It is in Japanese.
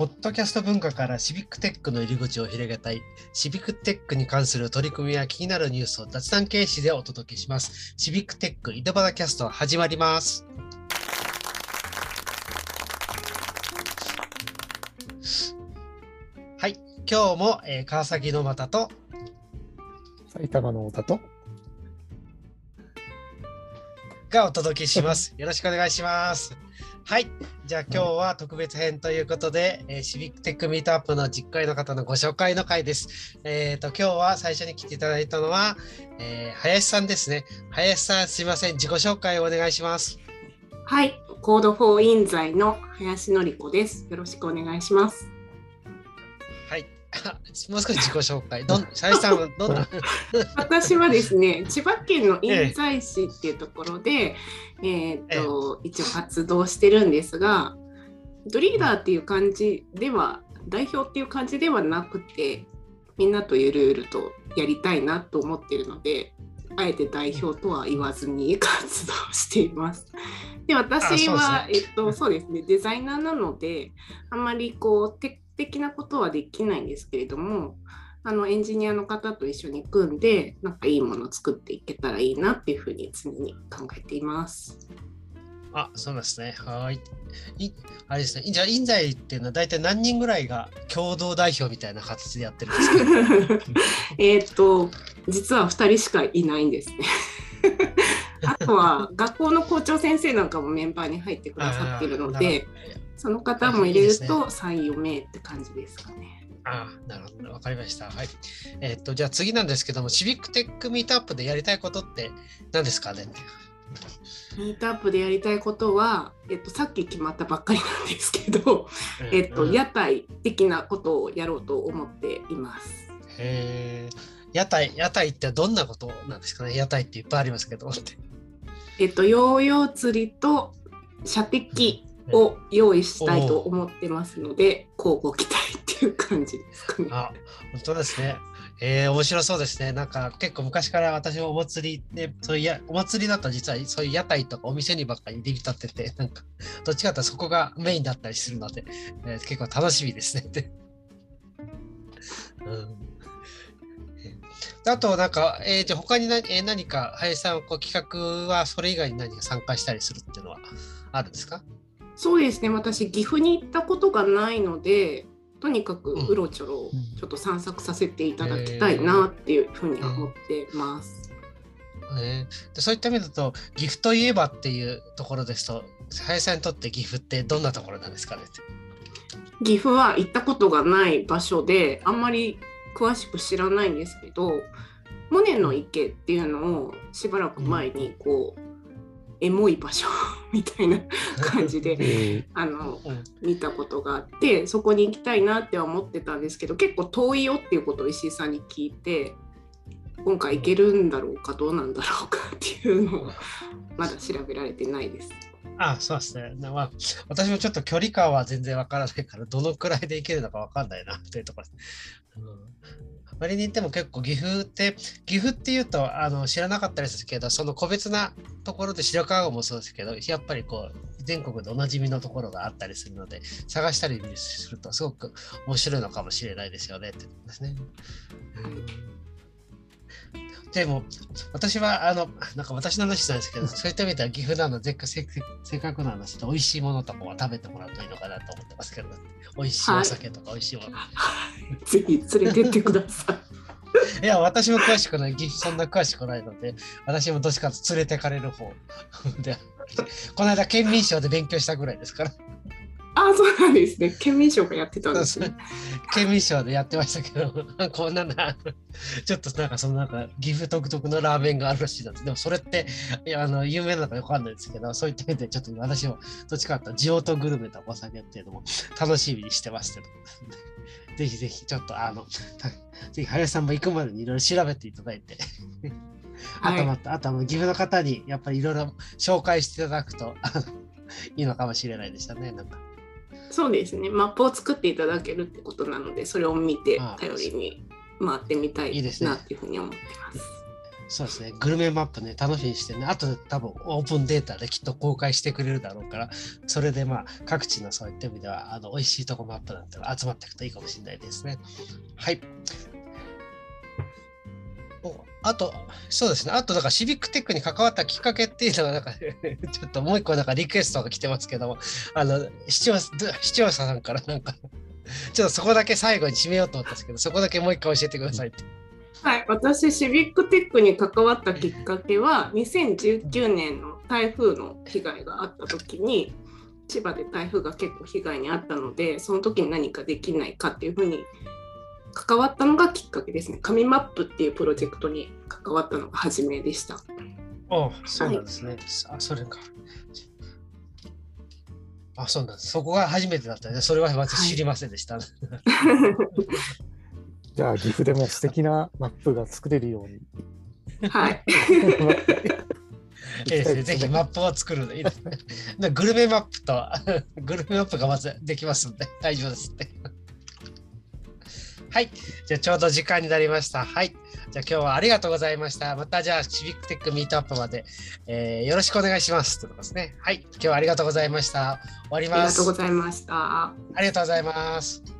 ポッドキャスト文化からシビックテックの入り口を広げたい、シビックテックに関する取り組みや気になるニュースを雑談形式でお届けします。シビックテック井戸端キャスト始まります。はい、今日も、えー、川崎の又と埼玉の太とがお届けします。よろしくお願いします。はい。じゃあ今日は特別編ということで、えー、シビックテックミートアップの実会の方のご紹介の回です。えっ、ー、と、今日は最初に来ていただいたのは、えー、林さんですね。林さん、すいません。自己紹介をお願いします。はい。コードフォーインザイの林典子です。よろしくお願いします。もう少し自己紹介。どん、シャイさんはどんな？私はですね、千葉県の印西市っていうところで、えー、っと、一応活動してるんですが、リーダーっていう感じでは、代表っていう感じではなくて、みんなとゆるゆるとやりたいなと思ってるので、あえて代表とは言わずに活動しています。で私は、ね、えっと、そうですねデザイナーなのであんまりこうテ的なことはできないんですけれどもあのエンジニアの方と一緒に組んでなんかいいものを作っていけたらいいなっていうふうに常に考えています。あ、そうですね。はい。いあれですね。じゃあ、印西っていうのは大体何人ぐらいが共同代表みたいな形でやってるんですか？えっと、実は2人しかいないんですね。あとは学校の校長先生なんかもメンバーに入ってくださってるので、その方も入れると3、4名って感じですかね。ああ、なるほど。わかりました。はい。えー、っと、じゃあ次なんですけども、シビックテックミートアップでやりたいことって何ですかねミートアップでやりたいことは、えっと、さっき決まったばっかりなんですけど、えっと、屋台的なことをやろうと思っています。へえ。屋台、屋台ってどんなことなんですかね屋台っていっぱいありますけど。えっと、ヨーヨー釣りと射的を用意したいと思ってますので、交互期待っていう感じですかね。あ、本当ですね。えー、面白そうですね。なんか結構昔から私もお祭りで、そういうやお祭りだと実はそういう屋台とかお店にばっかり出立ってて、なんかどっちかというとそこがメインだったりするので、えー、結構楽しみですね。うんあと、なんか、えー、じゃ他に何,、えー、何か、林さん、こう企画はそれ以外に何か参加したりするっていうのはあるんですか？そうですね私岐阜に行ったことがないのでとにかくうろちょろちょっと散策させていただきたいなっていうふうに思ってます。えー、そういった意味だと岐阜といえばっていうところですと林さんにとって岐阜ってどんなところなんですかね？岐阜は行ったことがない場所であんまり詳しく知らないんですけどモネの池っていうのをしばらく前にこう、エモい場所みたいな 感じであの見たことがあってそこに行きたいなって思ってたんですけど結構遠いよっていうことを石井さんに聞いて今回行けるんだろうかどうなんだろうかっていうのをまだ調べられてないです。あそうですね。まあ、私もちょっと距離感は全然わからないから、どのくらいで行けるのかわかんないな というところです。うん割に言っても結構岐阜って岐阜っていうとあの知らなかったりするけどその個別なところで白川郷もそうですけどやっぱりこう全国でおなじみのところがあったりするので探したりするとすごく面白いのかもしれないですよねってことですね。うんでも私はあのなんか私の話なんですけど そういった意味では岐阜なのでせせっかくの話で美味しいものとかは食べてもらうといいのかなと思ってますけど、美味しいお酒とか美味しいもの。はい、ぜひ連れてってください。いや、私も詳しくない、岐阜そんな詳しくないので、私もどっちかと連れてかれる方で、この間、県民賞で勉強したぐらいですから。あそうなんですね。県民賞がやってたんですね。県民賞でやってましたけど、こんなな、ちょっとなんかそのなんか岐阜独特のラーメンがあるらしいなんで、でもそれってあの有名なのかよくわかんないですけど、そういった意味でちょっと私もどっちかというと地元グルメとお酒っていうのも楽しみにしてますけど、ぜひぜひちょっとあの、ぜひ林さんも行くまでにいろいろ調べていただいて。あとまた、はい、あとは岐阜の方にやっぱりいろいろ紹介していただくといいのかもしれないでしたね。なんかそうですねマップを作っていただけるってことなのでそれを見て頼りに回ってみたいなっていうふうに思ってます。そうですね、グルメマップね、楽しみにしてね、あと多分オープンデータできっと公開してくれるだろうから、それでまあ各地のそういった意味では、あの美味しいとこマップなんて集まっていくといいかもしれないですね。はい。おあと、そうですね、あと、だからシビックテックに関わったきっかけっていうのが、なんか、ちょっともう一個、なんかリクエストが来てますけども、あの、視聴視聴者さんからなんか、ちょっとそこだけ最後に締めようと思ったんですけど、そこだけもう一回教えてくださいって。はい、私、シビックテックに関わったきっかけは、2019年の台風の被害があった時に、千葉で台風が結構被害に遭ったので、その時に何かできないかっていうふうに関わったのがきっかけですね。紙マップっていうプロジェクトに関わったのが初めでした。おそうなんですね。あ、それか。あ、そうなんです。そこが初めてだったね。それは私知りませんでした。じゃあ、岐阜でも素敵なマップが作れるように。はい。ええぜひマップを作るのいいですね。でグルメマップとグルメマップがまずできますんで大丈夫ですって。はい。じゃあちょうど時間になりました。はい。じゃあ今日はありがとうございました。またじゃあシビックテックミートアップまで、えーよろしくお願いします。ということですね。はい。今日はありがとうございました。終わりあります。がとうございました。ありがとうございます。